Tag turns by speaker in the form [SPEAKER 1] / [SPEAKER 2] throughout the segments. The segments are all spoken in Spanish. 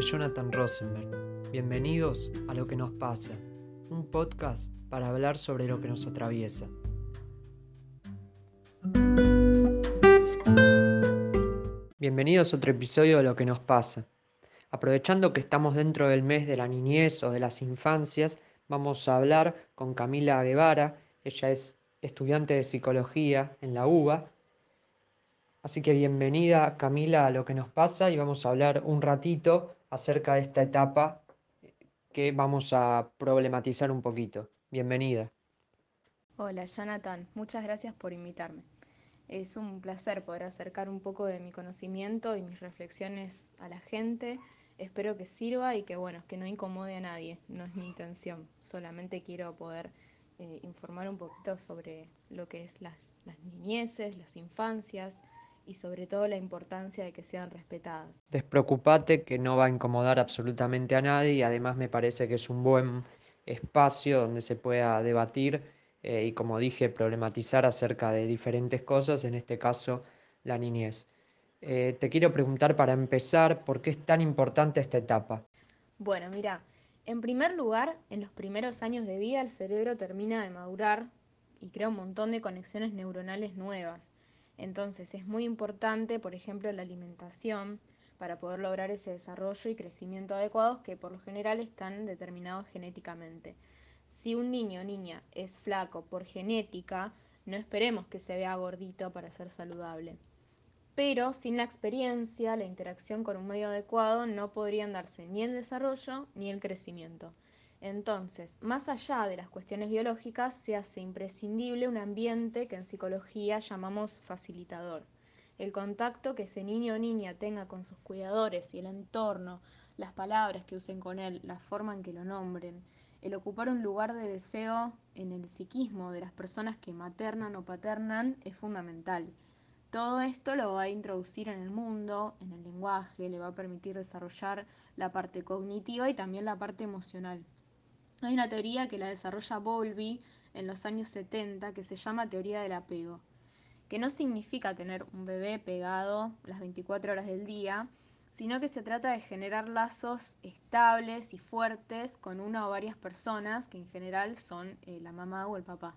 [SPEAKER 1] Jonathan Rosenberg. Bienvenidos a Lo que nos pasa, un podcast para hablar sobre lo que nos atraviesa. Bienvenidos a otro episodio de Lo que nos pasa. Aprovechando que estamos dentro del mes de la niñez o de las infancias, vamos a hablar con Camila Guevara. Ella es estudiante de psicología en la UBA Así que bienvenida Camila a lo que nos pasa y vamos a hablar un ratito acerca de esta etapa que vamos a problematizar un poquito. Bienvenida.
[SPEAKER 2] Hola Jonathan, muchas gracias por invitarme. Es un placer poder acercar un poco de mi conocimiento y mis reflexiones a la gente. Espero que sirva y que bueno, que no incomode a nadie, no es mi intención. Solamente quiero poder eh, informar un poquito sobre lo que es las, las niñeces, las infancias, y sobre todo la importancia de que sean respetadas.
[SPEAKER 1] Despreocupate que no va a incomodar absolutamente a nadie y además me parece que es un buen espacio donde se pueda debatir eh, y como dije problematizar acerca de diferentes cosas, en este caso la niñez. Eh, te quiero preguntar para empezar, ¿por qué es tan importante esta etapa?
[SPEAKER 2] Bueno, mira, en primer lugar, en los primeros años de vida el cerebro termina de madurar y crea un montón de conexiones neuronales nuevas. Entonces es muy importante, por ejemplo, la alimentación para poder lograr ese desarrollo y crecimiento adecuados que por lo general están determinados genéticamente. Si un niño o niña es flaco por genética, no esperemos que se vea gordito para ser saludable. Pero sin la experiencia, la interacción con un medio adecuado no podrían darse ni el desarrollo ni el crecimiento. Entonces, más allá de las cuestiones biológicas, se hace imprescindible un ambiente que en psicología llamamos facilitador. El contacto que ese niño o niña tenga con sus cuidadores y el entorno, las palabras que usen con él, la forma en que lo nombren, el ocupar un lugar de deseo en el psiquismo de las personas que maternan o paternan es fundamental. Todo esto lo va a introducir en el mundo, en el lenguaje, le va a permitir desarrollar la parte cognitiva y también la parte emocional. Hay una teoría que la desarrolla Bowlby en los años 70 que se llama teoría del apego, que no significa tener un bebé pegado las 24 horas del día, sino que se trata de generar lazos estables y fuertes con una o varias personas, que en general son eh, la mamá o el papá.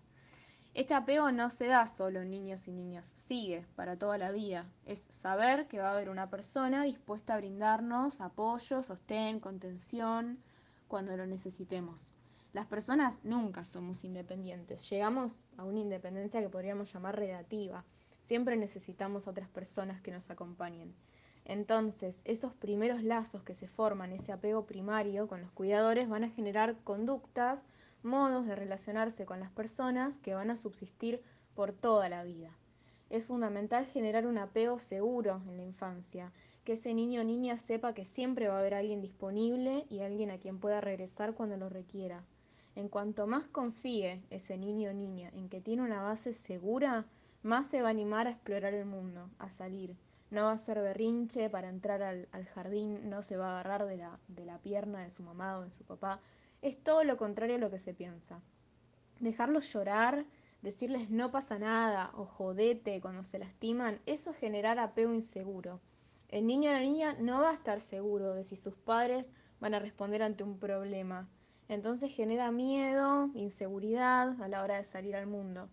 [SPEAKER 2] Este apego no se da solo en niños y niñas, sigue para toda la vida. Es saber que va a haber una persona dispuesta a brindarnos apoyo, sostén, contención, cuando lo necesitemos. Las personas nunca somos independientes, llegamos a una independencia que podríamos llamar relativa. Siempre necesitamos otras personas que nos acompañen. Entonces, esos primeros lazos que se forman, ese apego primario con los cuidadores, van a generar conductas, modos de relacionarse con las personas que van a subsistir por toda la vida. Es fundamental generar un apego seguro en la infancia, que ese niño o niña sepa que siempre va a haber alguien disponible y alguien a quien pueda regresar cuando lo requiera. En cuanto más confíe ese niño o niña en que tiene una base segura, más se va a animar a explorar el mundo, a salir. No va a ser berrinche para entrar al, jardín, no se va a agarrar de la, de la pierna de su mamá o de su papá. Es todo lo contrario a lo que se piensa. Dejarlos llorar, decirles no pasa nada o jodete cuando se lastiman, eso es generar apego inseguro. El niño o la niña no va a estar seguro de si sus padres van a responder ante un problema. Entonces genera miedo, inseguridad a la hora de salir al mundo.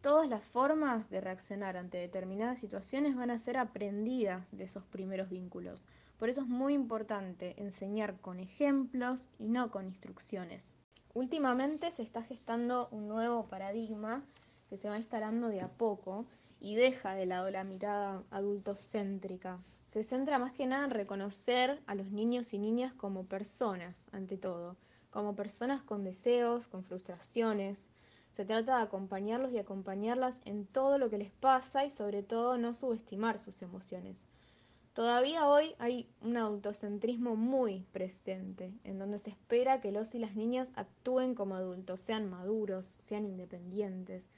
[SPEAKER 2] Todas las formas de reaccionar ante determinadas situaciones van a ser aprendidas de esos primeros vínculos. Por eso es muy importante enseñar con ejemplos y no con instrucciones. Últimamente se está gestando un nuevo paradigma que se va instalando de a poco y deja de lado la mirada adultocéntrica. Se centra más que nada en reconocer a los niños y niñas como personas, ante todo, como personas con deseos, con frustraciones. Se trata de acompañarlos y acompañarlas en todo lo que les pasa y sobre todo no subestimar sus emociones. Todavía hoy hay un autocentrismo muy presente, en donde se espera que los y las niñas actúen como adultos, sean maduros, sean independientes.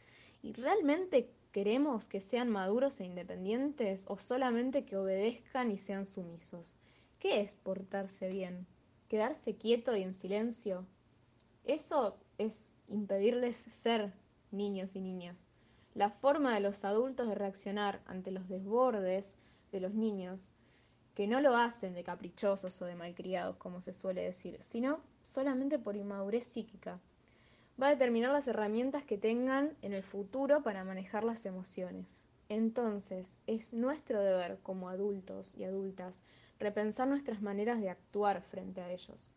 [SPEAKER 2] ¿Y realmente ¿Queremos que sean maduros e independientes o solamente que obedezcan y sean sumisos? ¿Qué es portarse bien? ¿Quedarse quieto y en silencio? Eso es impedirles ser niños y niñas. La forma de los adultos de reaccionar ante los desbordes de los niños que no lo hacen de caprichosos o de malcriados, como se suele decir, sino solamente por inmadurez psíquica. Va a determinar las herramientas que tengan en el futuro para manejar las emociones. Entonces, es nuestro deber como adultos y adultas repensar nuestras maneras de actuar frente a ellos.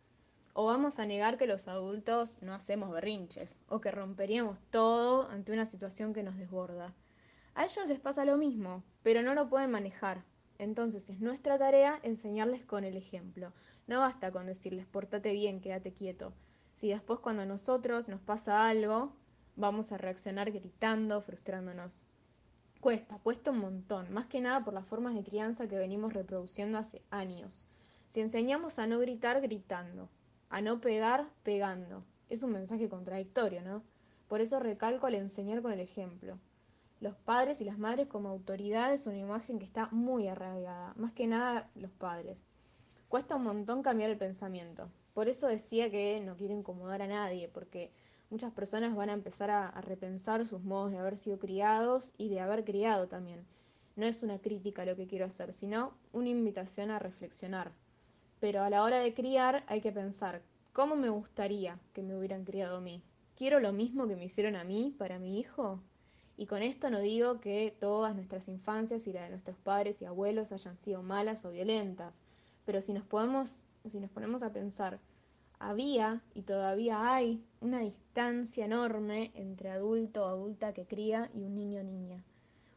[SPEAKER 2] O vamos a negar que los adultos no hacemos berrinches, o que romperíamos todo ante una situación que nos desborda. A ellos les pasa lo mismo, pero no lo pueden manejar, entonces es nuestra tarea enseñarles con el ejemplo. No basta con decirles pórtate bien, quédate quieto. Si después cuando a nosotros nos pasa algo, vamos a reaccionar gritando, frustrándonos. Cuesta, cuesta un montón, más que nada por las formas de crianza que venimos reproduciendo hace años. Si enseñamos a no gritar gritando, a no pegar pegando, es un mensaje contradictorio, ¿no? Por eso recalco al enseñar con el ejemplo los padres y las madres como autoridad es una imagen que está muy arraigada, más que nada los padres. Cuesta un montón cambiar el pensamiento. Por eso decía que no quiero incomodar a nadie, porque muchas personas van a empezar a, a, repensar sus modos de haber sido criados y de haber criado también. No es una crítica lo que quiero hacer, sino una invitación a reflexionar. Pero a la hora de criar hay que pensar, ¿cómo me gustaría que me hubieran criado a mí? ¿Quiero lo mismo que me hicieron a mí para mi hijo? Y con esto no digo que todas nuestras infancias y la de nuestros padres y abuelos hayan sido malas o violentas, pero si nos, podemos, si nos ponemos a pensar, había y todavía hay una distancia enorme entre adulto o adulta que cría y un niño o niña.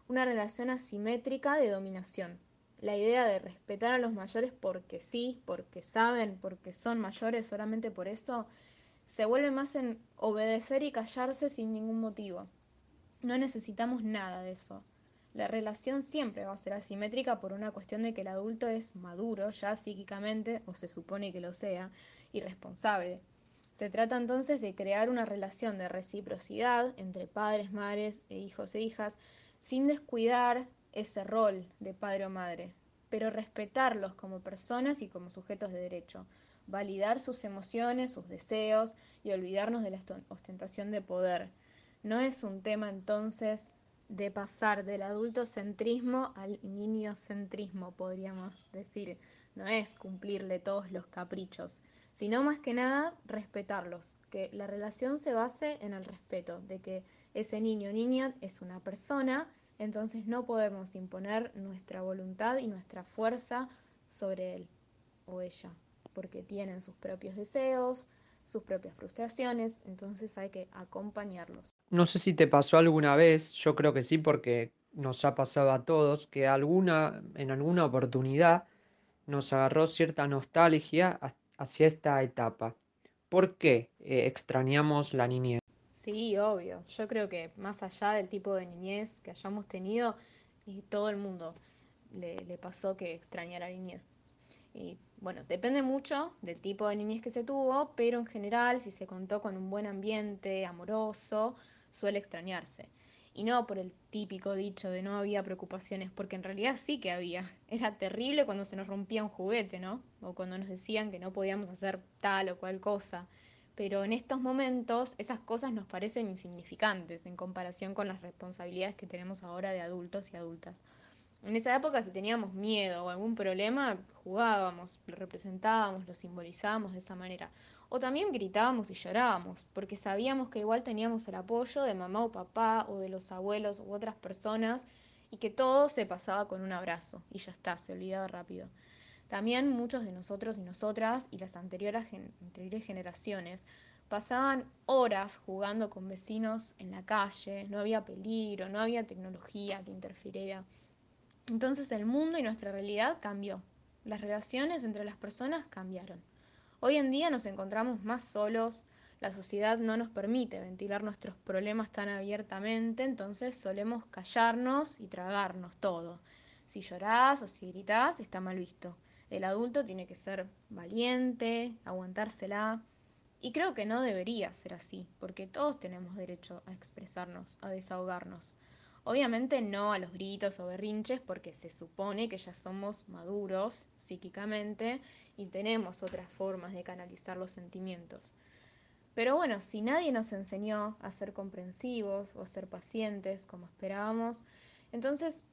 [SPEAKER 2] Una relación asimétrica de dominación. La idea de respetar a los mayores porque sí, porque saben, porque son mayores, solamente por eso, se vuelve más en obedecer y callarse sin ningún motivo. No necesitamos nada de eso. La relación siempre va a ser asimétrica por una cuestión de que el adulto es maduro ya psíquicamente, o se supone que lo sea, y responsable. Se trata entonces de crear una relación de reciprocidad entre padres, madres e hijos e hijas, sin descuidar ese rol de padre o madre, pero respetarlos como personas y como sujetos de derecho, validar sus emociones, sus deseos y olvidarnos de la ostentación de poder no es un tema entonces de pasar del adultocentrismo al niñocentrismo, podríamos decir. No es cumplirle todos los caprichos, sino más que nada respetarlos, que la relación se base en el respeto, de que ese niño o niña es una persona, entonces no podemos imponer nuestra voluntad y nuestra fuerza sobre él o ella, porque tienen sus propios deseos, sus propias frustraciones, entonces hay que acompañarlos.
[SPEAKER 1] No sé si te pasó alguna vez, yo creo que sí porque nos ha pasado a todos, que alguna, en alguna oportunidad nos agarró cierta nostalgia hacia esta etapa. ¿Por qué eh, extrañamos la niñez?
[SPEAKER 2] Sí, obvio. Yo creo que más allá del tipo de niñez que hayamos tenido, y todo el mundo le, le pasó que extrañara la niñez. Bueno, depende mucho del tipo de niñez que se tuvo, pero en general, si se contó con un buen ambiente amoroso, suele extrañarse. Y no por el típico dicho de no había preocupaciones, porque en realidad sí que había. Era terrible cuando se nos rompía un juguete, ¿no? O cuando nos decían que no podíamos hacer tal o cual cosa. Pero en estos momentos esas cosas nos parecen insignificantes en comparación con las responsabilidades que tenemos ahora de adultos y adultas. En esa época si teníamos miedo o algún problema, jugábamos, lo representábamos, lo simbolizábamos de esa manera. O también gritábamos y llorábamos, porque sabíamos que igual teníamos el apoyo de mamá o papá o de los abuelos u otras personas y que todo se pasaba con un abrazo y ya está, se olvidaba rápido. También muchos de nosotros y nosotras y las anteriores, anteriores generaciones pasaban horas jugando con vecinos en la calle, no había peligro, no había tecnología que interfiriera entonces el mundo y nuestra realidad cambió. Las relaciones entre las personas cambiaron. Hoy en día nos encontramos más solos, la sociedad no nos permite ventilar nuestros problemas tan abiertamente, entonces solemos callarnos y tragarnos todo. Si llorás o si gritás, está mal visto. El adulto tiene que ser valiente, aguantársela. Y creo que no debería ser así, porque todos tenemos derecho a expresarnos, a desahogarnos. Obviamente no a los gritos o berrinches porque se supone que ya somos maduros psíquicamente y tenemos otras formas de canalizar los sentimientos. Pero bueno, si nadie nos enseñó a ser comprensivos o a ser pacientes como esperábamos, entonces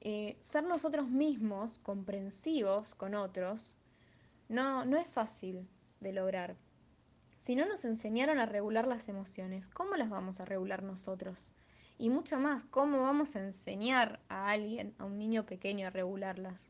[SPEAKER 2] Eh, ser nosotros mismos comprensivos con otros no, no es fácil de lograr. Si no nos enseñaron a regular las emociones, ¿cómo las vamos a regular nosotros? Y mucho más, ¿cómo vamos a enseñar a alguien, a un niño pequeño, a regularlas?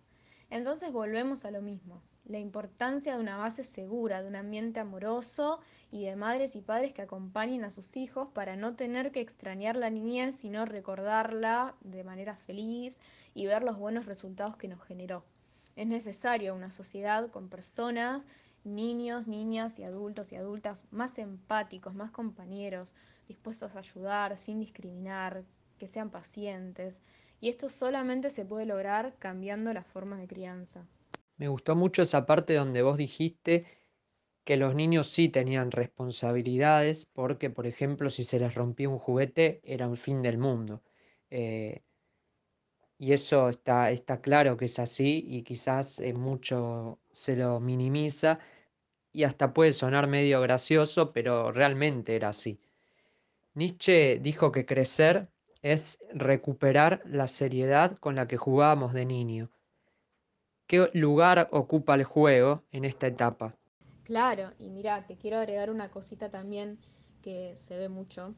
[SPEAKER 2] Entonces volvemos a lo mismo, la importancia de una base segura, de un ambiente amoroso y de madres y padres que acompañen a sus hijos para no tener que extrañar la niñez, sino recordarla de manera feliz y ver los buenos resultados que nos generó. Es necesario una sociedad con personas, niños, niñas y adultos y adultas más empáticos, más compañeros, dispuestos a ayudar sin discriminar, que sean pacientes. Y esto solamente se puede lograr cambiando las formas de crianza.
[SPEAKER 1] Me gustó mucho esa parte donde vos dijiste que los niños sí tenían responsabilidades porque, por ejemplo, si se les rompía un juguete era un fin del mundo. Eh, y eso está, está claro que es así y quizás eh, mucho se lo minimiza y hasta puede sonar medio gracioso, pero realmente era así. Nietzsche dijo que crecer es recuperar la seriedad con la que jugábamos de niño. ¿Qué lugar ocupa el juego en esta etapa?
[SPEAKER 2] Claro, y mira, te quiero agregar una cosita también que se ve mucho,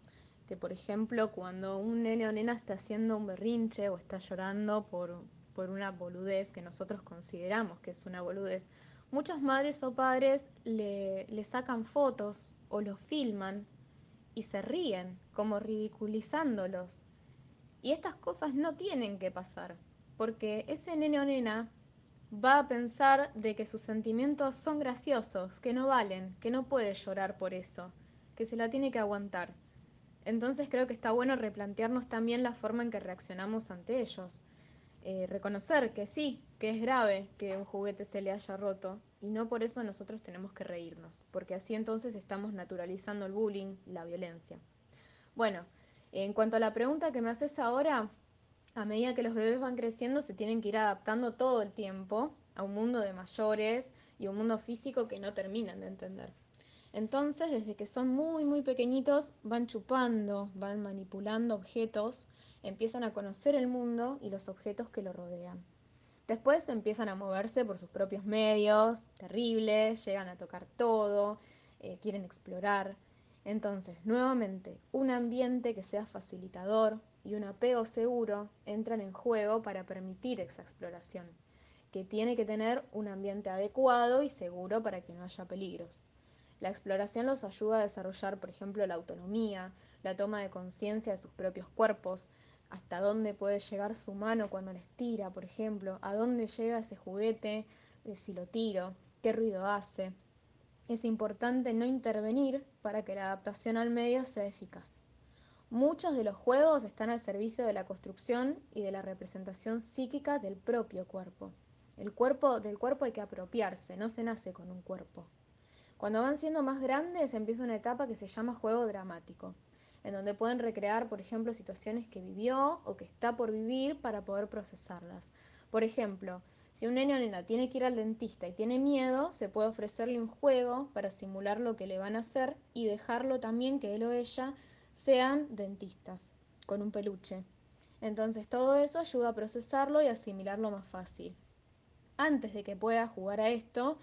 [SPEAKER 2] que por ejemplo cuando un nene o nena está haciendo un berrinche o está llorando por, por una boludez que nosotros consideramos que es una boludez, muchas madres o padres le, le sacan fotos o lo filman y se ríen, como ridiculizándolos. Y estas cosas no tienen que pasar, porque ese nene o nena va a pensar de que sus sentimientos son graciosos, que no valen, que no puede llorar por eso, que se la tiene que aguantar. Entonces creo que está bueno replantearnos también la forma en que reaccionamos ante ellos. Eh, reconocer que sí, que es grave que un juguete se le haya roto y no por eso nosotros tenemos que reírnos, porque así entonces estamos naturalizando el bullying, la violencia. Bueno, en cuanto a la pregunta que me haces ahora, a medida que los bebés van creciendo se tienen que ir adaptando todo el tiempo a un mundo de mayores y un mundo físico que no terminan de entender. Entonces, desde que son muy, muy pequeñitos, van chupando, van manipulando objetos, empiezan a conocer el mundo y los objetos que lo rodean. Después empiezan a moverse por sus propios medios, terribles, llegan a tocar todo, eh, quieren explorar. Entonces, nuevamente, un ambiente que sea facilitador y un apego seguro entran en juego para permitir esa exploración, que tiene que tener un ambiente adecuado y seguro para que no haya peligros. La exploración los ayuda a desarrollar, por ejemplo, la autonomía, la toma de conciencia de sus propios cuerpos, hasta dónde puede llegar su mano cuando les tira, por ejemplo, a dónde llega ese juguete eh, si lo tiro, qué ruido hace. Es importante no intervenir para que la adaptación al medio sea eficaz. Muchos de los juegos están al servicio de la construcción y de la representación psíquica del propio cuerpo. El cuerpo del cuerpo hay que apropiarse, no se nace con un cuerpo. Cuando van siendo más grandes empieza una etapa que se llama juego dramático, en donde pueden recrear, por ejemplo, situaciones que vivió o que está por vivir para poder procesarlas. Por ejemplo, si un niño nena tiene que ir al dentista y tiene miedo, se puede ofrecerle un juego para simular lo que le van a hacer y dejarlo también que él o ella sean dentistas, con un peluche. Entonces todo eso ayuda a procesarlo y asimilarlo más fácil. Antes de que pueda jugar a esto,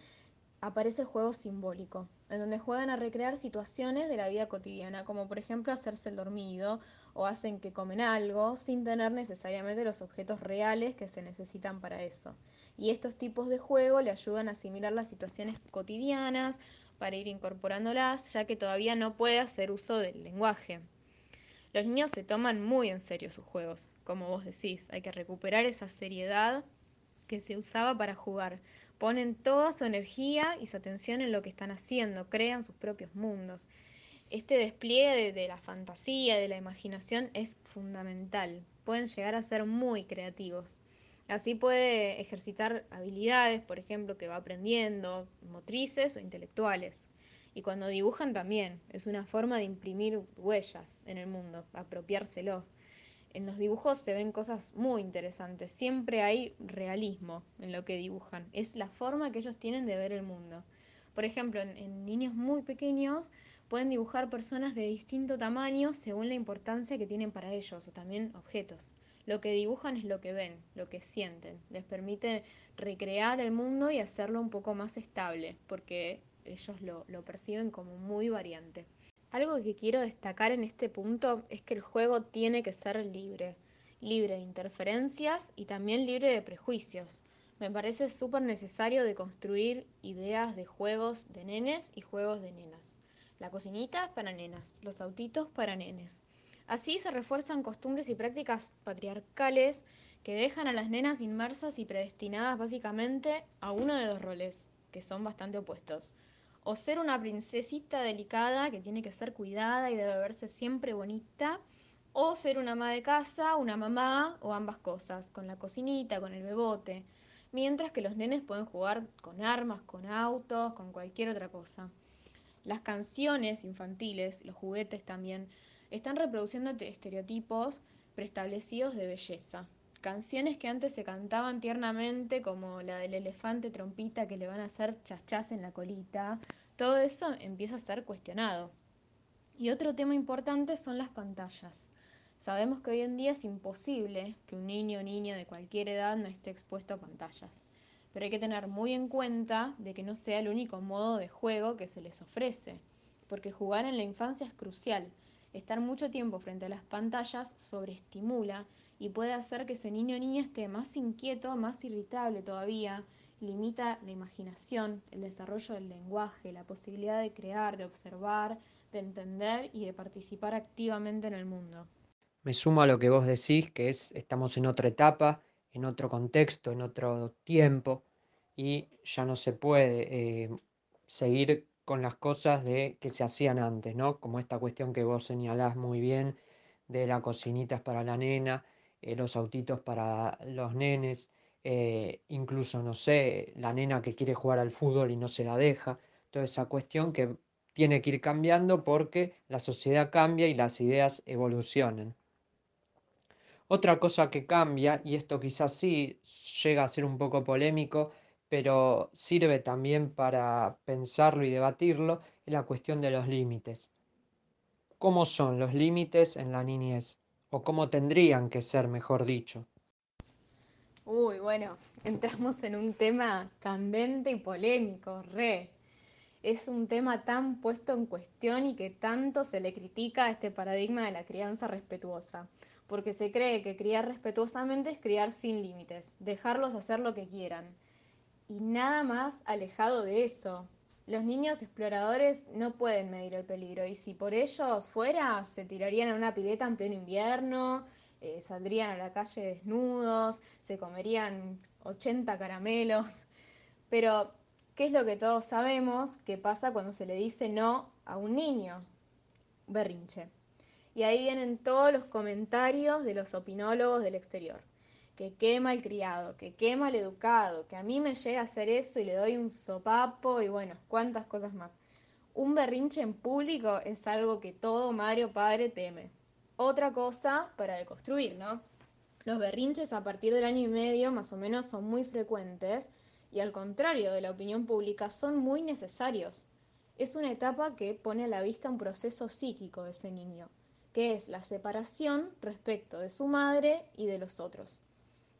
[SPEAKER 2] aparece el juego simbólico, en donde juegan a recrear situaciones de la vida cotidiana, como por ejemplo hacerse el dormido o hacen que comen algo sin tener necesariamente los objetos reales que se necesitan para eso. Y estos tipos de juego le ayudan a asimilar las situaciones cotidianas para ir incorporándolas, ya que todavía no puede hacer uso del lenguaje. Los niños se toman muy en serio sus juegos, como vos decís, hay que recuperar esa seriedad que se usaba para jugar, Ponen toda su energía y su atención en lo que están haciendo, crean sus propios mundos. Este despliegue de, la fantasía, de la imaginación es fundamental. Pueden llegar a ser muy creativos. Así puede ejercitar habilidades, por ejemplo, que va aprendiendo, motrices o intelectuales. Y cuando dibujan también, es una forma de imprimir huellas en el mundo, apropiárselos en los dibujos se ven cosas muy interesantes. Siempre hay realismo en lo que dibujan. Es la forma que ellos tienen de ver el mundo. Por ejemplo, en, niños muy pequeños pueden dibujar personas de distinto tamaño según la importancia que tienen para ellos, o también objetos. Lo que dibujan es lo que ven, lo que sienten. Les permite recrear el mundo y hacerlo un poco más estable, porque ellos lo, lo perciben como muy variante. Algo que quiero destacar en este punto es que el juego tiene que ser libre, libre de interferencias y también libre de prejuicios. Me parece súper necesario de construir ideas de juegos de nenes y juegos de nenas. La cocinita para nenas, los autitos para nenes. Así se refuerzan costumbres y prácticas patriarcales que dejan a las nenas inmersas y predestinadas básicamente a uno de dos roles, que son bastante opuestos. O ser una princesita delicada que tiene que ser cuidada y debe verse siempre bonita, o ser una ama de casa, una mamá o ambas cosas, con la cocinita, con el bebote, mientras que los nenes pueden jugar con armas, con autos, con cualquier otra cosa. Las canciones infantiles, los juguetes también, están reproduciendo estereotipos preestablecidos de belleza. Canciones que antes se cantaban tiernamente, como la del elefante trompita que le van a hacer chachás en la colita, todo eso empieza a ser cuestionado. Y otro tema importante son las pantallas. Sabemos que hoy en día es imposible que un niño o niña de cualquier edad no esté expuesto a pantallas, pero hay que tener muy en cuenta de que no sea el único modo de juego que se les ofrece, porque jugar en la infancia es crucial Estar mucho tiempo frente a las pantallas sobreestimula y puede hacer que ese niño o niña esté más inquieto, más irritable todavía, limita la imaginación, el desarrollo del lenguaje, la posibilidad de crear, de observar, de entender y de participar activamente en el mundo.
[SPEAKER 1] Me sumo a lo que vos decís, que es estamos en otra etapa, en otro contexto, en otro tiempo, y ya no se puede eh, seguir con las cosas de, que se hacían antes, ¿no? Como esta cuestión que vos señalás muy bien de las cocinitas para la nena, eh, los autitos para los nenes, eh, incluso, no sé, la nena que quiere jugar al fútbol y no se la deja, toda esa cuestión que tiene que ir cambiando porque la sociedad cambia y las ideas evolucionan. Otra cosa que cambia, y esto quizás sí llega a ser un poco polémico, pero sirve también para pensarlo y debatirlo, es la cuestión de los límites. ¿Cómo son los límites en la niñez? ¿O cómo tendrían que ser, mejor dicho?
[SPEAKER 2] Uy, bueno, entramos en un tema candente y polémico, re. Es un tema tan puesto en cuestión y que tanto se le critica a este paradigma de la crianza respetuosa, porque se cree que criar respetuosamente es criar sin límites, dejarlos hacer lo que quieran y nada más alejado de eso. Los niños exploradores no pueden medir el peligro y si por ellos fuera, se tirarían a una pileta en pleno invierno, eh, saldrían a la calle desnudos, se comerían 80 caramelos. Pero, ¿qué es lo que todos sabemos que pasa cuando se le dice no a un niño? Berrinche. Y ahí vienen todos los comentarios de los opinólogos del exterior que quema el criado, que quema el educado, que a mí me llega a hacer eso y le doy un sopapo y bueno, cuántas cosas más. Un berrinche en público es algo que todo madre o padre teme. Otra cosa para deconstruir, ¿no? Los berrinches a partir del año y medio más o menos son muy frecuentes y al contrario de la opinión pública son muy necesarios. Es una etapa que pone a la vista un proceso psíquico de ese niño, que es la separación respecto de su madre y de los otros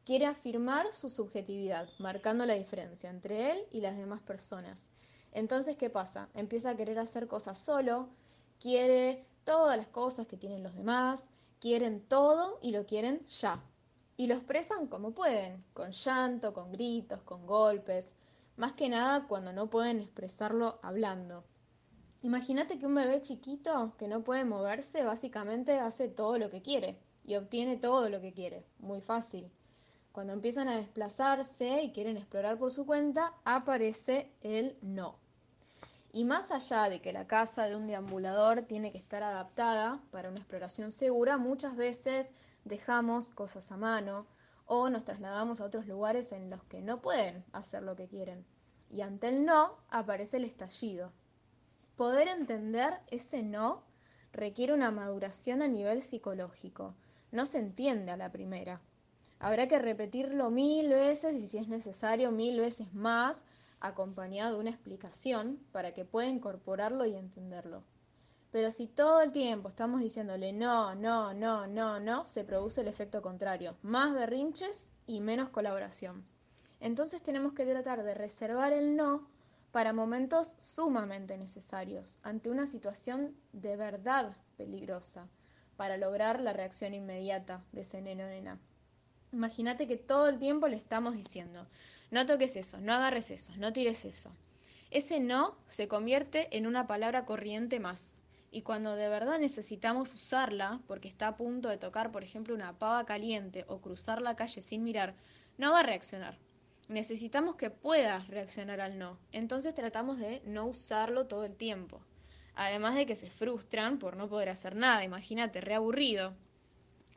[SPEAKER 2] quiere afirmar su subjetividad, marcando la diferencia entre él y las demás personas. Entonces, ¿qué pasa? Empieza a querer hacer cosas solo, quiere todas las cosas que tienen los demás, quieren todo y lo quieren ya. Y lo expresan como pueden, con llanto, con gritos, con golpes, más que nada cuando no pueden expresarlo hablando. Imagínate que un bebé chiquito que no puede moverse básicamente hace todo lo que quiere y obtiene todo lo que quiere, muy fácil. Cuando empiezan a desplazarse y quieren explorar por su cuenta, aparece el no. Y más allá de que la casa de un deambulador tiene que estar adaptada para una exploración segura, muchas veces dejamos cosas a mano o nos trasladamos a otros lugares en los que no pueden hacer lo que quieren. Y ante el no aparece el estallido. Poder entender ese no requiere una maduración a nivel psicológico. No se entiende a la primera. Habrá que repetirlo mil veces y si es necesario mil veces más, acompañado de una explicación para que pueda incorporarlo y entenderlo. Pero si todo el tiempo estamos diciéndole no, no, no, no, no, se produce el efecto contrario, más berrinches y menos colaboración. Entonces tenemos que tratar de reservar el no para momentos sumamente necesarios, ante una situación de verdad peligrosa, para lograr la reacción inmediata de ese neno nena. Imagínate que todo el tiempo le estamos diciendo, no toques eso, no agarres eso, no tires eso. Ese no se convierte en una palabra corriente más. Y cuando de verdad necesitamos usarla, porque está a punto de tocar, por ejemplo, una pava caliente o cruzar la calle sin mirar, no va a reaccionar. Necesitamos que pueda reaccionar al no. Entonces tratamos de no usarlo todo el tiempo. Además de que se frustran por no poder hacer nada, imagínate, reaburrido.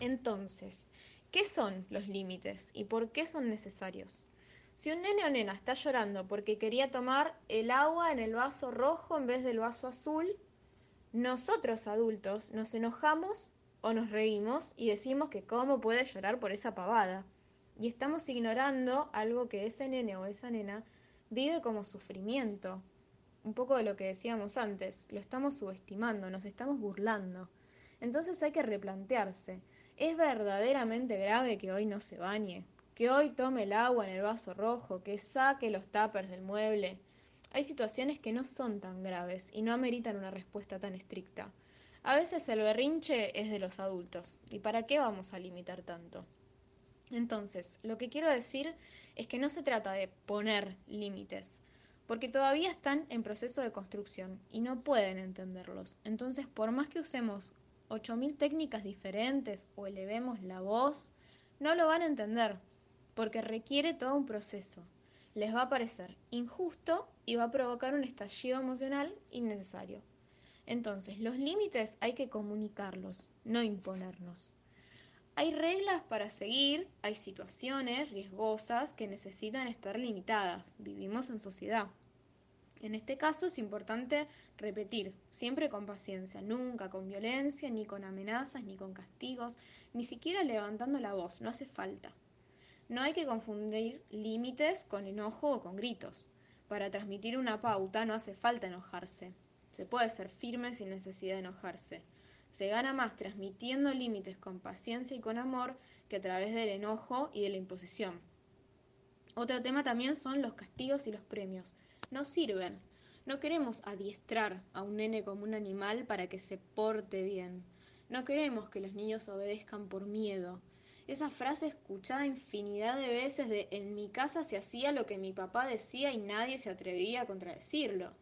[SPEAKER 2] Entonces, ¿qué son los límites y por qué son necesarios? Si un nene o nena está llorando porque quería tomar el agua en el vaso rojo en vez del vaso azul, nosotros adultos nos enojamos o nos reímos y decimos que cómo puede llorar por esa pavada. Y estamos ignorando algo que ese nene o esa nena vive como sufrimiento. Un poco de lo que decíamos antes, lo estamos subestimando, nos estamos burlando. Entonces hay que replantearse, ¿es verdaderamente grave que hoy no se bañe? Que hoy tome el agua en el vaso rojo, que saque los tuppers del mueble, hay situaciones que no son tan graves y no ameritan una respuesta tan estricta. A veces el berrinche es de los adultos. ¿Y para qué vamos a limitar tanto? Entonces, lo que quiero decir es que no se trata de poner límites, porque todavía están en proceso de construcción y no pueden entenderlos. Entonces, por más que usemos 8.000 técnicas diferentes o elevemos la voz, no lo van a entender, porque requiere todo un proceso les va a parecer injusto y va a provocar un estallido emocional innecesario. Entonces, los límites hay que comunicarlos, no imponernos. Hay reglas para seguir, hay situaciones riesgosas que necesitan estar limitadas. Vivimos en sociedad. En este caso es importante repetir, siempre con paciencia, nunca con violencia, ni con amenazas, ni con castigos, ni siquiera levantando la voz, no hace falta. No hay que confundir límites con enojo o con gritos. Para transmitir una pauta no hace falta enojarse. Se puede ser firme sin necesidad de enojarse. Se gana más transmitiendo límites con paciencia y con amor que a través del enojo y de la imposición. Otro tema también son los castigos y los premios. No sirven. No queremos adiestrar a un nene como un animal para que se porte bien. No queremos que los niños obedezcan por miedo esa frase escuchada infinidad de veces de en mi casa se hacía lo que mi papá decía y nadie se atrevía a contradecirlo.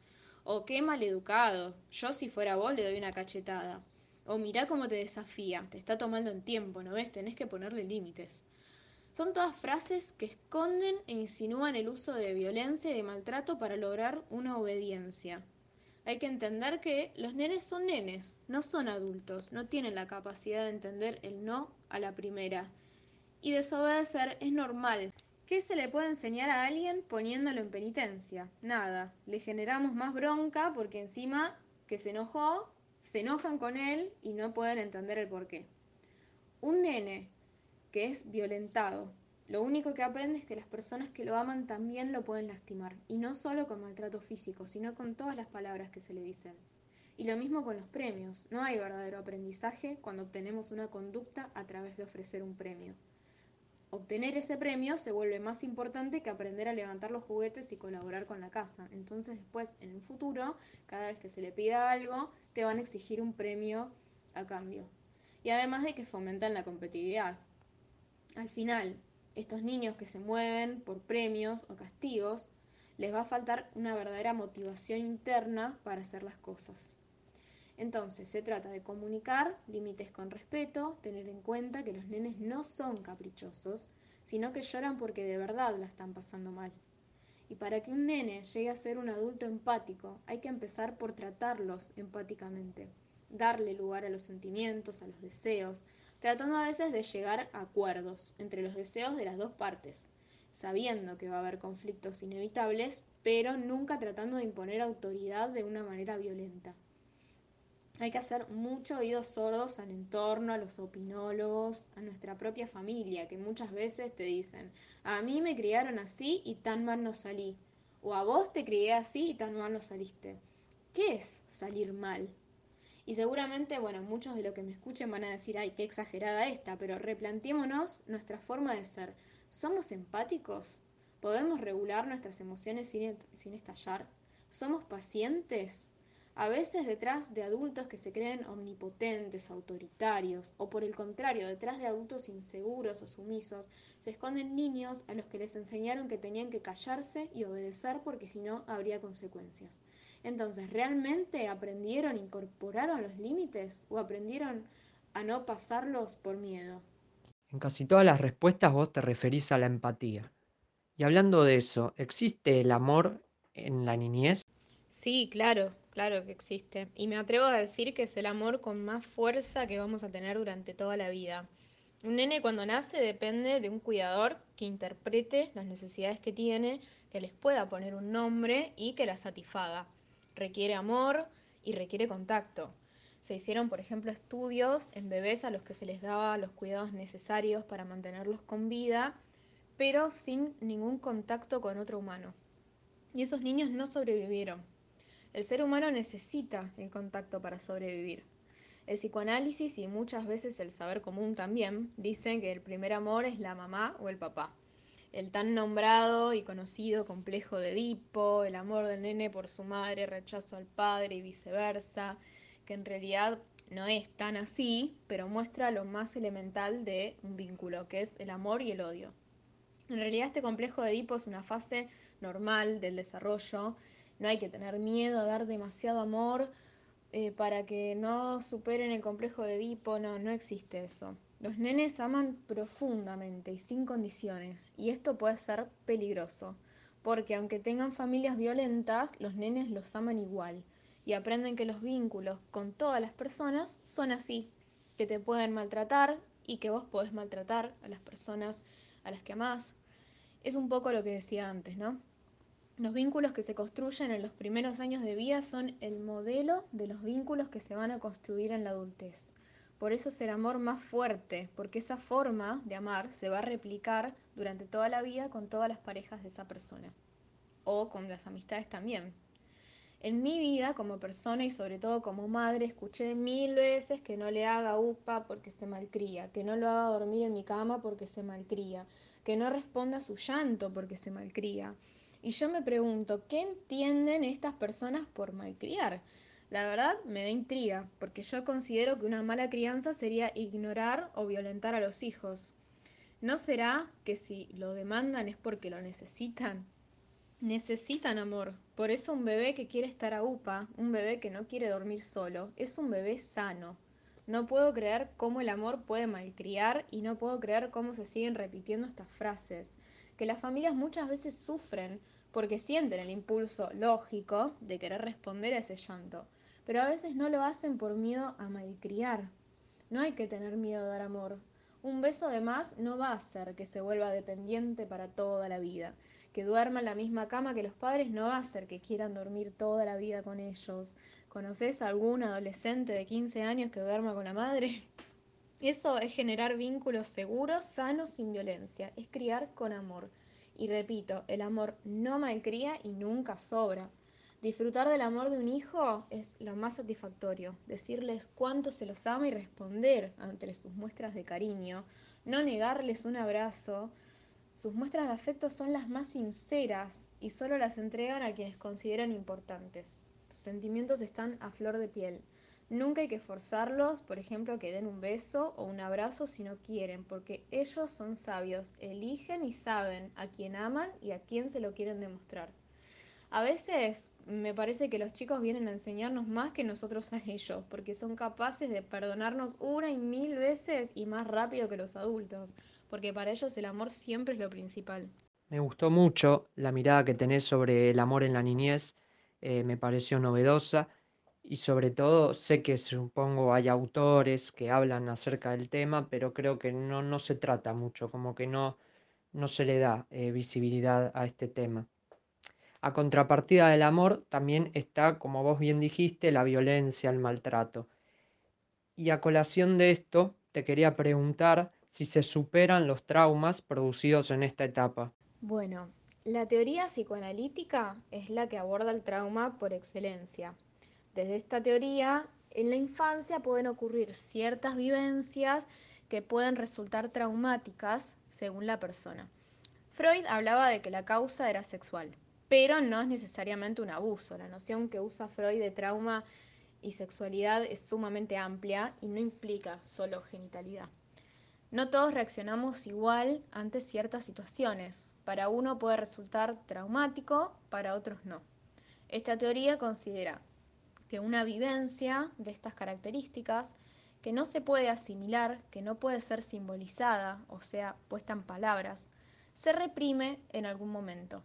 [SPEAKER 2] O qué maleducado, yo si fuera vos le doy una cachetada. O mirá cómo te desafía, te está tomando en tiempo, ¿no ves? Tenés que ponerle límites. Son todas frases que esconden e insinúan el uso de violencia y de maltrato para lograr una obediencia. Hay que entender que los nenes son nenes, no son adultos, no tienen la capacidad de entender el no a la primera. Y desobedecer es normal. ¿Qué se le puede enseñar a alguien poniéndolo en penitencia? Nada. Le generamos más bronca porque encima que se enojó, se enojan con él y no pueden entender el porqué. Un nene que es violentado, lo único que aprende es que las personas que lo aman también lo pueden lastimar, y no solo con maltrato físico, sino con todas las palabras que se le dicen. Y lo mismo con los premios, no hay verdadero aprendizaje cuando obtenemos una conducta a través de ofrecer un premio. Obtener ese premio se vuelve más importante que aprender a levantar los juguetes y colaborar con la casa. Entonces después, en el futuro, cada vez que se le pida algo, te van a exigir un premio a cambio. Y además de que fomentan la competitividad. Al final, estos niños que se mueven por premios o castigos, les va a faltar una verdadera motivación interna para hacer las cosas. Entonces, se trata de comunicar límites con respeto, tener en cuenta que los nenes no son caprichosos, sino que lloran porque de verdad la están pasando mal. Y para que un nene llegue a ser un adulto empático, hay que empezar por tratarlos empáticamente, darle lugar a los sentimientos, a los deseos, tratando a veces de llegar a acuerdos entre los deseos de las dos partes, sabiendo que va a haber conflictos inevitables, pero nunca tratando de imponer autoridad de una manera violenta. Hay que hacer mucho oídos sordos al entorno, a los opinólogos, a nuestra propia familia, que muchas veces te dicen, a mí me criaron así y tan mal no salí, o a vos te crié así y tan mal no saliste. ¿Qué es salir mal? Y seguramente, bueno, muchos de los que me escuchen van a decir, ay, qué exagerada esta, pero replanteémonos nuestra forma de ser. ¿Somos empáticos? ¿Podemos regular nuestras emociones sin, sin estallar? ¿Somos pacientes? A veces detrás de adultos que se creen omnipotentes, autoritarios, o por el contrario, detrás de adultos inseguros o sumisos, se esconden niños a los que les enseñaron que tenían que callarse y obedecer porque si no habría consecuencias. Entonces, ¿realmente aprendieron, incorporaron los límites o aprendieron a no pasarlos por miedo?
[SPEAKER 1] En casi todas las respuestas vos te referís a la empatía. Y hablando de eso, ¿existe el amor en la niñez?
[SPEAKER 2] Sí, claro, claro que existe. Y me atrevo a decir que es el amor con más fuerza que vamos a tener durante toda la vida. Un nene cuando nace depende de un cuidador que interprete las necesidades que tiene, que les pueda poner un nombre y que las satisfaga. Requiere amor y requiere contacto. Se hicieron, por ejemplo, estudios en bebés a los que se les daba los cuidados necesarios para mantenerlos con vida, pero sin ningún contacto con otro humano. Y esos niños no sobrevivieron el ser humano necesita el contacto para sobrevivir. El psicoanálisis y muchas veces el saber común también dicen que el primer amor es la mamá o el papá. El tan nombrado y conocido complejo de Edipo, el amor del nene por su madre, rechazo al padre y viceversa, que en realidad no es tan así, pero muestra lo más elemental de un vínculo, que es el amor y el odio. En realidad este complejo de Edipo es una fase normal del desarrollo no hay que tener miedo a dar demasiado amor eh, para que no superen el complejo de Edipo, no, no existe eso. Los nenes aman profundamente y sin condiciones, y esto puede ser peligroso, porque aunque tengan familias violentas, los nenes los aman igual y aprenden que los vínculos con todas las personas son así, que te pueden maltratar y que vos podés maltratar a las personas a las que amás. Es un poco lo que decía antes, ¿no? Los vínculos que se construyen en los primeros años de vida son el modelo de los vínculos que se van a construir en la adultez. Por eso es el amor más fuerte, porque esa forma de amar se va a replicar durante toda la vida con todas las parejas de esa persona. O con las amistades también. En mi vida como persona y sobre todo como madre escuché mil veces que no le haga upa porque se malcría, que no lo haga dormir en mi cama porque se malcría, que no responda a su llanto porque se malcría y yo me pregunto, ¿qué entienden estas personas por malcriar? La verdad me da intriga, porque yo considero que una mala crianza sería ignorar o violentar a los hijos. ¿No será que si lo demandan es porque lo necesitan? Necesitan amor. Por eso un bebé que quiere estar a UPA, un bebé que no quiere dormir solo, es un bebé sano. No puedo creer cómo el amor puede malcriar y no puedo creer cómo se siguen repitiendo estas frases. Que las familias muchas veces sufren porque sienten el impulso lógico de querer responder a ese llanto, pero a veces no lo hacen por miedo a malcriar. No hay que tener miedo a dar amor. Un beso de más no va a hacer que se vuelva dependiente para toda la vida. Que duerma en la misma cama que los padres no va a hacer que quieran dormir toda la vida con ellos. ¿Conoces a algún adolescente de 15 años que duerma con la madre? Eso es generar vínculos seguros, sanos, sin violencia. Es criar con amor. Y repito, el amor no malcría y nunca sobra. Disfrutar del amor de un hijo es lo más satisfactorio, decirles cuánto se los ama y responder ante sus muestras de cariño, no negarles un abrazo. Sus muestras de afecto son las más sinceras y solo las entregan a quienes consideran importantes. Sus sentimientos están a flor de piel. Nunca hay que forzarlos, por ejemplo, que den un beso o un abrazo si no quieren, porque ellos son sabios, eligen y saben a quién aman y a quién se lo quieren demostrar. A veces me parece que los chicos vienen a enseñarnos más que nosotros a ellos, porque son capaces de perdonarnos una y mil veces y más rápido que los adultos, porque para ellos el amor siempre es lo principal.
[SPEAKER 1] Me gustó mucho la mirada que tenés sobre el amor en la niñez, eh, me pareció novedosa y sobre todo sé que supongo hay autores que hablan acerca del tema, pero creo que no, no se trata mucho, como que no, no se le da eh, visibilidad a este tema. A contrapartida del amor también está, como vos bien dijiste, la violencia, el maltrato. Y a colación de esto, te quería preguntar si se superan los traumas producidos en esta etapa.
[SPEAKER 2] Bueno, la teoría psicoanalítica es la que aborda el trauma por excelencia. Desde esta teoría en la infancia pueden ocurrir ciertas vivencias que pueden resultar traumáticas según la persona. Freud hablaba de que la causa era sexual, pero no es necesariamente un abuso. La noción que usa Freud de trauma y sexualidad es sumamente amplia y no implica solo genitalidad. No todos reaccionamos igual ante ciertas situaciones. Para uno puede resultar traumático, para otros no. Esta teoría considera que una vivencia de estas características, que no se puede asimilar, que no puede ser simbolizada, o sea, puesta en palabras, se reprime en algún momento,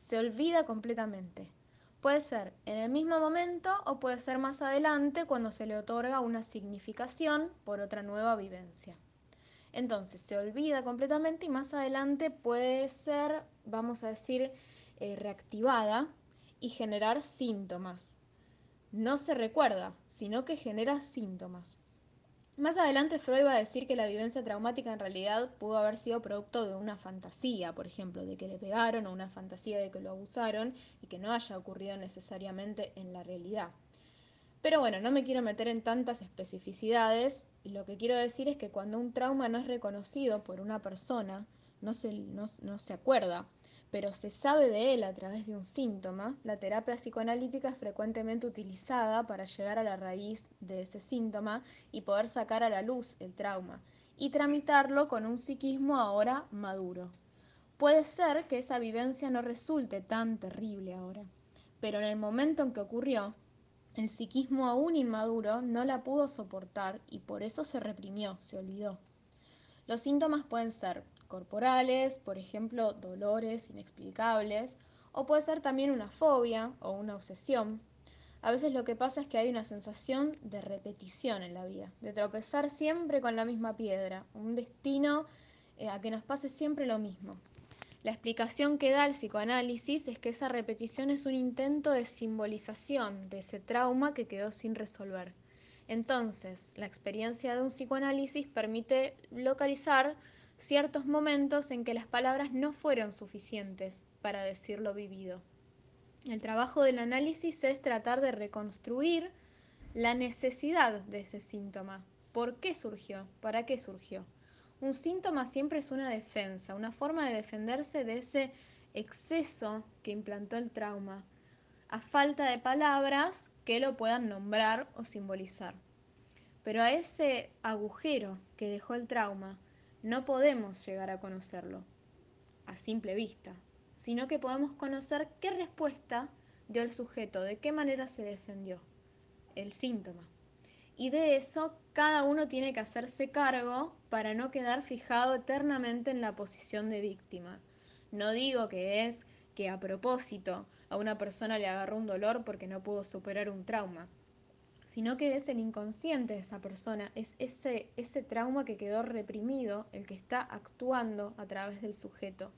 [SPEAKER 2] se olvida completamente. Puede ser en el mismo momento o puede ser más adelante cuando se le otorga una significación por otra nueva vivencia. Entonces se olvida completamente y más adelante puede ser, vamos a decir, eh, reactivada y generar síntomas. No se recuerda, sino que genera síntomas. Más adelante Freud va a decir que la vivencia traumática en realidad pudo haber sido producto de una fantasía, por ejemplo, de que le pegaron o una fantasía de que lo abusaron y que no haya ocurrido necesariamente en la realidad. Pero bueno, no me quiero meter en tantas especificidades. Lo que quiero decir es que cuando un trauma no es reconocido por una persona, no se, no, no se acuerda, pero se sabe de él a través de un síntoma, la terapia psicoanalítica es frecuentemente utilizada para llegar a la raíz de ese síntoma y poder sacar a la luz el trauma y tramitarlo con un psiquismo ahora maduro. Puede ser que esa vivencia no resulte tan terrible ahora, pero en el momento en que ocurrió, el psiquismo aún inmaduro no la pudo soportar y por eso se reprimió, se olvidó. Los síntomas pueden ser corporales, por ejemplo, dolores inexplicables, o puede ser también una fobia o una obsesión. A veces lo que pasa es que hay una sensación de repetición en la vida, de tropezar siempre con la misma piedra, un destino eh, a que nos pase siempre lo mismo. La explicación que da el psicoanálisis es que esa repetición es un intento de simbolización de ese trauma que quedó sin resolver. Entonces, la experiencia de un psicoanálisis permite localizar ciertos momentos en que las palabras no fueron suficientes para decir lo vivido. El trabajo del análisis es tratar de reconstruir la necesidad de ese síntoma. ¿Por qué surgió? ¿Para qué surgió? Un síntoma siempre es una defensa, una forma de defenderse de ese exceso que implantó el trauma, a falta de palabras que lo puedan nombrar o simbolizar. Pero a ese agujero que dejó el trauma no podemos llegar a conocerlo a simple vista, sino que podemos conocer qué respuesta dio el sujeto, de qué manera se defendió el síntoma. Y de eso cada uno tiene que hacerse cargo para no quedar fijado eternamente en la posición de víctima. No digo que es que a propósito a una persona le agarró un dolor porque no pudo superar un trauma, sino que es el inconsciente de esa persona, es ese, ese trauma que quedó reprimido, el que está actuando a través del sujeto.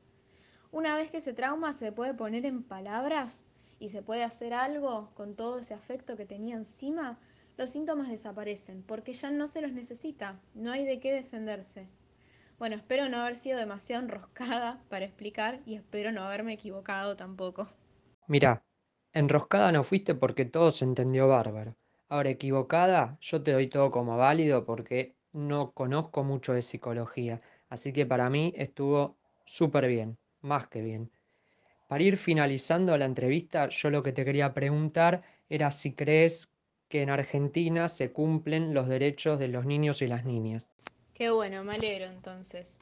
[SPEAKER 2] Una vez que ese trauma se puede poner en palabras y se puede hacer algo con todo ese afecto que tenía encima, los síntomas desaparecen porque ya no se los necesita, no hay de qué defenderse. Bueno, espero no haber sido demasiado enroscada para explicar y espero no haberme equivocado tampoco.
[SPEAKER 1] Mira, enroscada no fuiste porque todo se entendió bárbaro. Ahora, equivocada, yo te doy todo como válido porque no conozco mucho de psicología, así que para mí estuvo súper bien, más que bien. Para ir finalizando la entrevista, yo lo que te quería preguntar era si crees que en Argentina se cumplen los derechos de los niños y las niñas.
[SPEAKER 2] Qué bueno, me alegro entonces.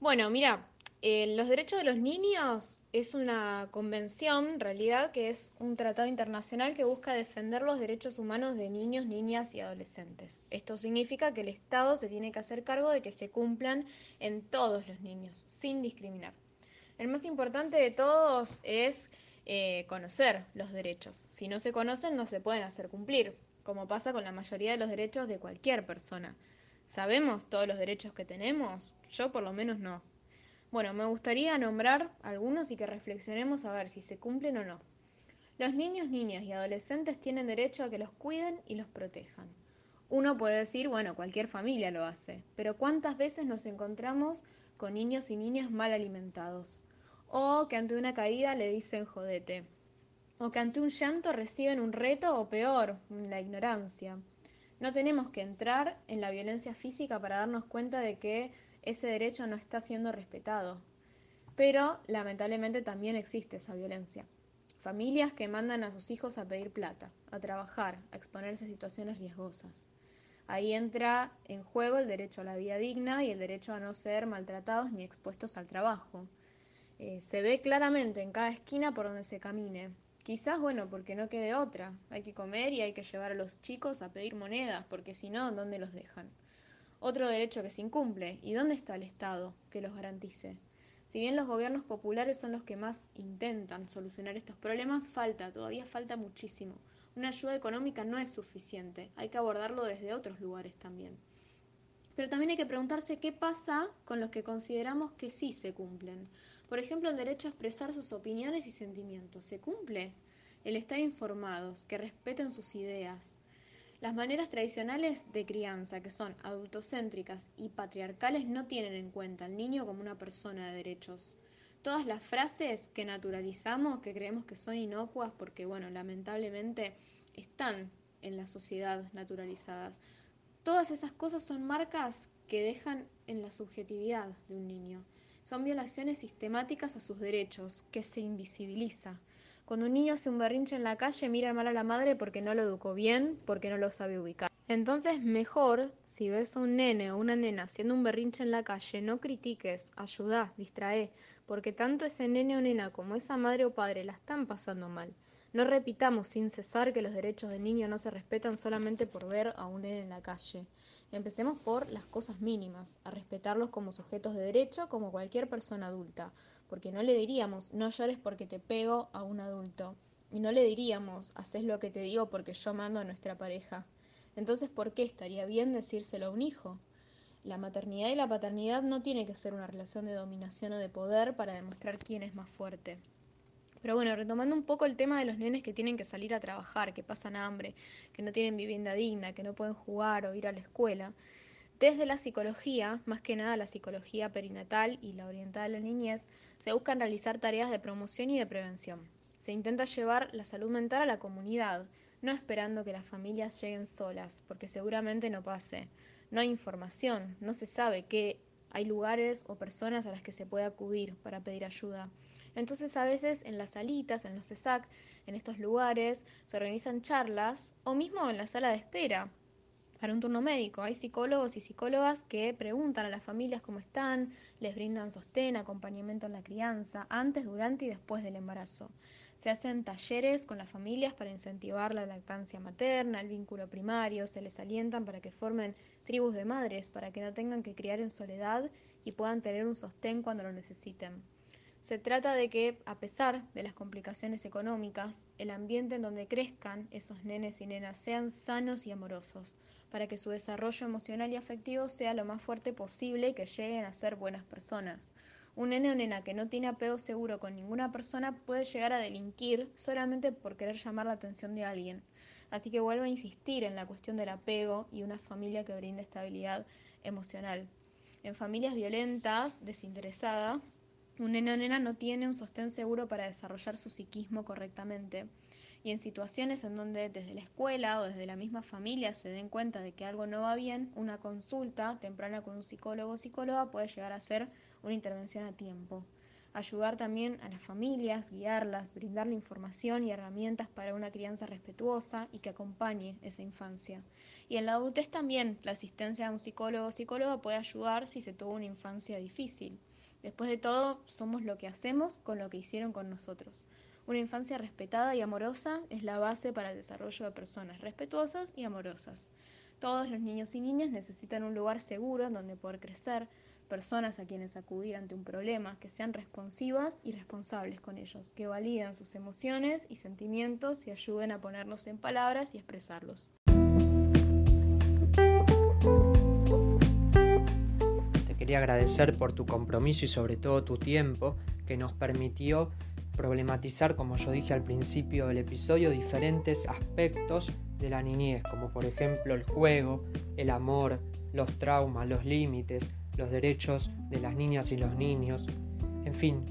[SPEAKER 2] Bueno, mira, eh, los derechos de los niños es una convención, en realidad, que es un tratado internacional que busca defender los derechos humanos de niños, niñas y adolescentes. Esto significa que el Estado se tiene que hacer cargo de que se cumplan en todos los niños, sin discriminar. El más importante de todos es eh, conocer los derechos. Si no se conocen, no se pueden hacer cumplir, como pasa con la mayoría de los derechos de cualquier persona. ¿Sabemos todos los derechos que tenemos? Yo por lo menos no. Bueno, me gustaría nombrar algunos y que reflexionemos a ver si se cumplen o no. Los niños, niñas y adolescentes tienen derecho a que los cuiden y los protejan. Uno puede decir, bueno, cualquier familia lo hace, pero ¿cuántas veces nos encontramos con niños y niñas mal alimentados? o que ante una caída le dicen jodete, o que ante un llanto reciben un reto o peor, la ignorancia. No tenemos que entrar en la violencia física para darnos cuenta de que ese derecho no está siendo respetado. Pero lamentablemente también existe esa violencia. Familias que mandan a sus hijos a pedir plata, a trabajar, a exponerse a situaciones riesgosas. Ahí entra en juego el derecho a la vida digna y el derecho a no ser maltratados ni expuestos al trabajo. Eh, se ve claramente en cada esquina por donde se camine. Quizás, bueno, porque no quede otra. Hay que comer y hay que llevar a los chicos a pedir monedas, porque si no, ¿dónde los dejan? Otro derecho que se incumple. ¿Y dónde está el Estado que los garantice? Si bien los gobiernos populares son los que más intentan solucionar estos problemas, falta, todavía falta muchísimo. Una ayuda económica no es suficiente, hay que abordarlo desde otros lugares también. Pero también hay que preguntarse qué pasa con los que consideramos que sí se cumplen. Por ejemplo, el derecho a expresar sus opiniones y sentimientos. ¿Se cumple? El estar informados, que respeten sus ideas, las maneras tradicionales de crianza, que son adultocéntricas y patriarcales, no tienen en cuenta al niño como una persona de derechos. Todas las frases que naturalizamos, que creemos que son inocuas porque, bueno, lamentablemente están en la sociedad naturalizadas. Todas esas cosas son marcas que dejan en la subjetividad de un niño. Son violaciones sistemáticas a sus derechos, que se invisibiliza. Cuando un niño hace un berrinche en la calle, mira mal a la madre porque no lo educó bien, porque no lo sabe ubicar. Entonces, mejor, si ves a un nene o una nena haciendo un berrinche en la calle, no critiques, ayuda, distrae, porque tanto ese nene o nena como esa madre o padre la están pasando mal. No repitamos sin cesar que los derechos del niño no se respetan solamente por ver a un nene en la calle. Empecemos por las cosas mínimas, a respetarlos como sujetos de derecho como cualquier persona adulta, porque no le diríamos, no llores porque te pego a un adulto, y no le diríamos, haces lo que te digo porque yo mando a nuestra pareja. Entonces, ¿por qué estaría bien decírselo a un hijo? La maternidad y la paternidad no tiene que ser una relación de dominación o de poder para demostrar quién es más fuerte. Pero bueno, retomando un poco el tema de los nenes que tienen que salir a trabajar, que pasan hambre, que no tienen vivienda digna, que no pueden jugar o ir a la escuela, desde la psicología, más que nada la psicología perinatal y la orientada a la niñez, se buscan realizar tareas de promoción y de prevención. Se intenta llevar la salud mental a la comunidad, no esperando que las familias lleguen solas, porque seguramente no pase. No hay información, no se sabe que hay lugares o personas a las que se puede acudir para pedir ayuda. Entonces a veces en las salitas, en los CESAC, en estos lugares, se organizan charlas o mismo en la sala de espera para un turno médico. Hay psicólogos y psicólogas que preguntan a las familias cómo están, les brindan sostén, acompañamiento en la crianza, antes, durante y después del embarazo. Se hacen talleres con las familias para incentivar la lactancia materna, el vínculo primario, se les alientan para que formen tribus de madres, para que no tengan que criar en soledad y puedan tener un sostén cuando lo necesiten. Se trata de que, a pesar de las complicaciones económicas, el ambiente en donde crezcan esos nenes y nenas sean sanos y amorosos, para que su desarrollo emocional y afectivo sea lo más fuerte posible y que lleguen a ser buenas personas. Un nene que no tiene apego seguro con ninguna persona puede llegar a delinquir solamente por querer llamar la atención de alguien. Así que vuelvo a insistir en la cuestión del apego y una familia que brinde estabilidad emocional. En familias violentas, desinteresadas, un nene no tiene un sostén seguro para desarrollar su psiquismo correctamente y en situaciones en donde desde la escuela o desde la misma familia se den cuenta de que algo no va bien, una consulta temprana con un psicólogo o psicóloga puede llegar a ser una intervención a tiempo. Ayudar también a las familias, guiarlas, brindarle información y herramientas para una crianza respetuosa y que acompañe esa infancia. Y en la adultez también la asistencia a un psicólogo o psicóloga puede ayudar si se tuvo una infancia difícil. Después de todo, somos lo que hacemos con lo que hicieron con nosotros. Una infancia respetada y amorosa es la base para el desarrollo de personas respetuosas y amorosas. Todos los niños y niñas necesitan un lugar seguro en donde poder crecer, personas a quienes acudir ante un problema, que sean responsivas y responsables con ellos, que validen sus emociones y sentimientos y ayuden a ponerlos en palabras y expresarlos.
[SPEAKER 1] Te quería agradecer por tu compromiso y sobre todo tu tiempo que nos permitió problematizar, como yo dije al principio del episodio, diferentes aspectos de la niñez, como por ejemplo el juego, el amor, los traumas, los límites, los derechos de las niñas y los niños. En fin,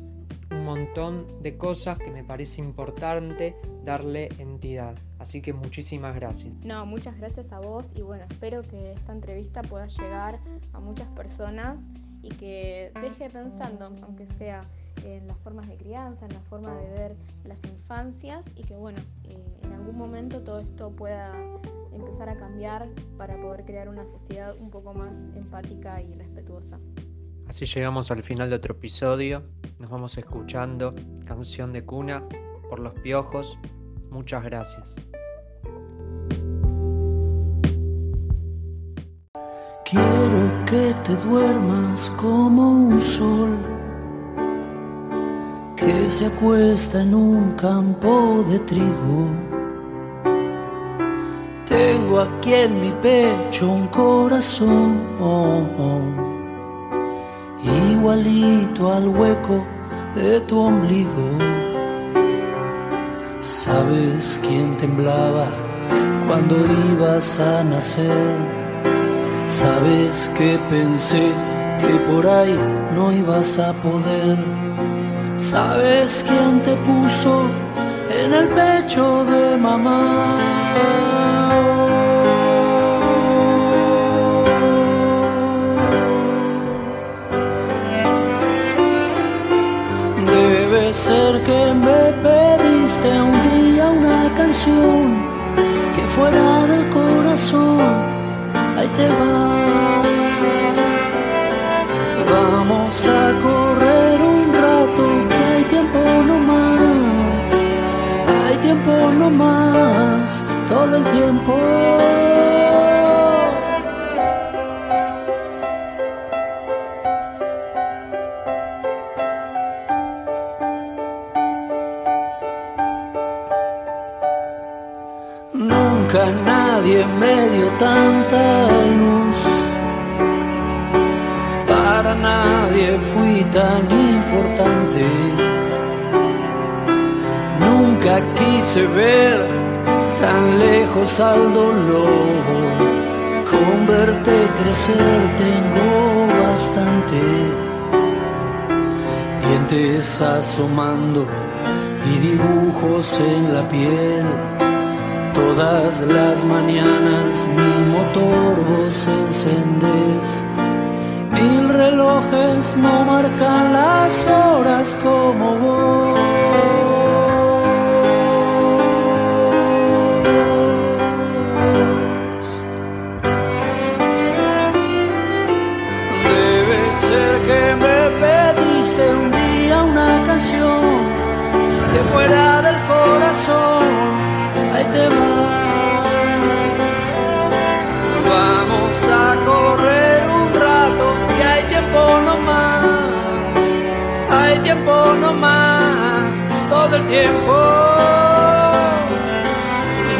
[SPEAKER 1] un montón de cosas que me parece importante darle entidad. Así que muchísimas gracias.
[SPEAKER 2] No, muchas gracias a vos y bueno, espero que esta entrevista pueda llegar a muchas personas y que deje pensando, aunque sea en las formas de crianza, en la forma de ver las infancias y que bueno, eh, en algún momento todo esto pueda empezar a cambiar para poder crear una sociedad un poco más empática y respetuosa.
[SPEAKER 1] Así llegamos al final de otro episodio. Nos vamos escuchando Canción de Cuna por los Piojos. Muchas gracias.
[SPEAKER 3] Quiero que te duermas como un sol que se acuesta en un campo de trigo. Tengo aquí en mi pecho un corazón igualito al hueco de tu ombligo. ¿Sabes quién temblaba cuando ibas a nacer? ¿Sabes que pensé que por ahí no ibas a poder? ¿Sabes quién te puso en el pecho de mamá? Debe ser que me pediste un día una canción que fuera del corazón. Ahí te va. Más. Todo el tiempo. Nunca nadie me dio tanta luz. Para nadie fui tan importante. Nunca quise ver tan lejos al dolor. Con verte crecer tengo bastante. Dientes asomando y dibujos en la piel. Todas las mañanas mi motor vos encendés. Mil relojes no marcan las horas como vos. Fuera del corazón ahí te va. Vamos a correr un rato y hay tiempo no más, hay tiempo no más, todo el tiempo.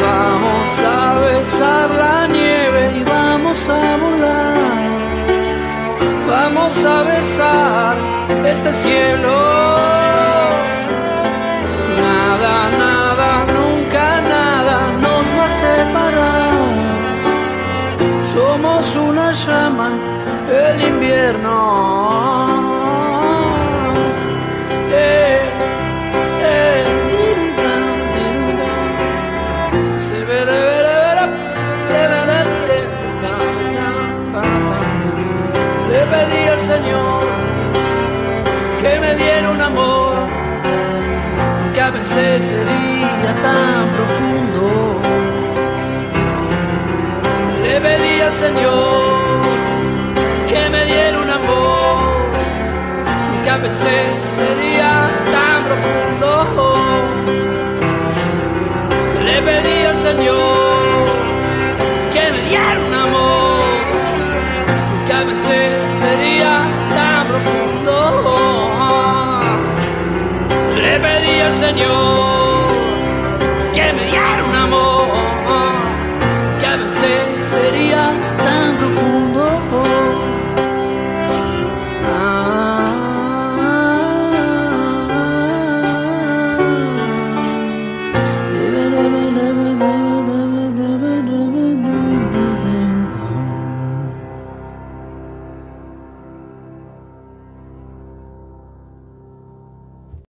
[SPEAKER 3] Vamos a besar la nieve y vamos a volar. Vamos a besar este cielo. Llama, el invierno. Eh, eh. Le pedí al Señor que me diera un amor que a veces sería tan profundo. Le pedí al Señor sería tan profundo. Le pedí al Señor que me diera un amor que a veces sería tan profundo. Le pedí al Señor que me diera un amor que a veces sería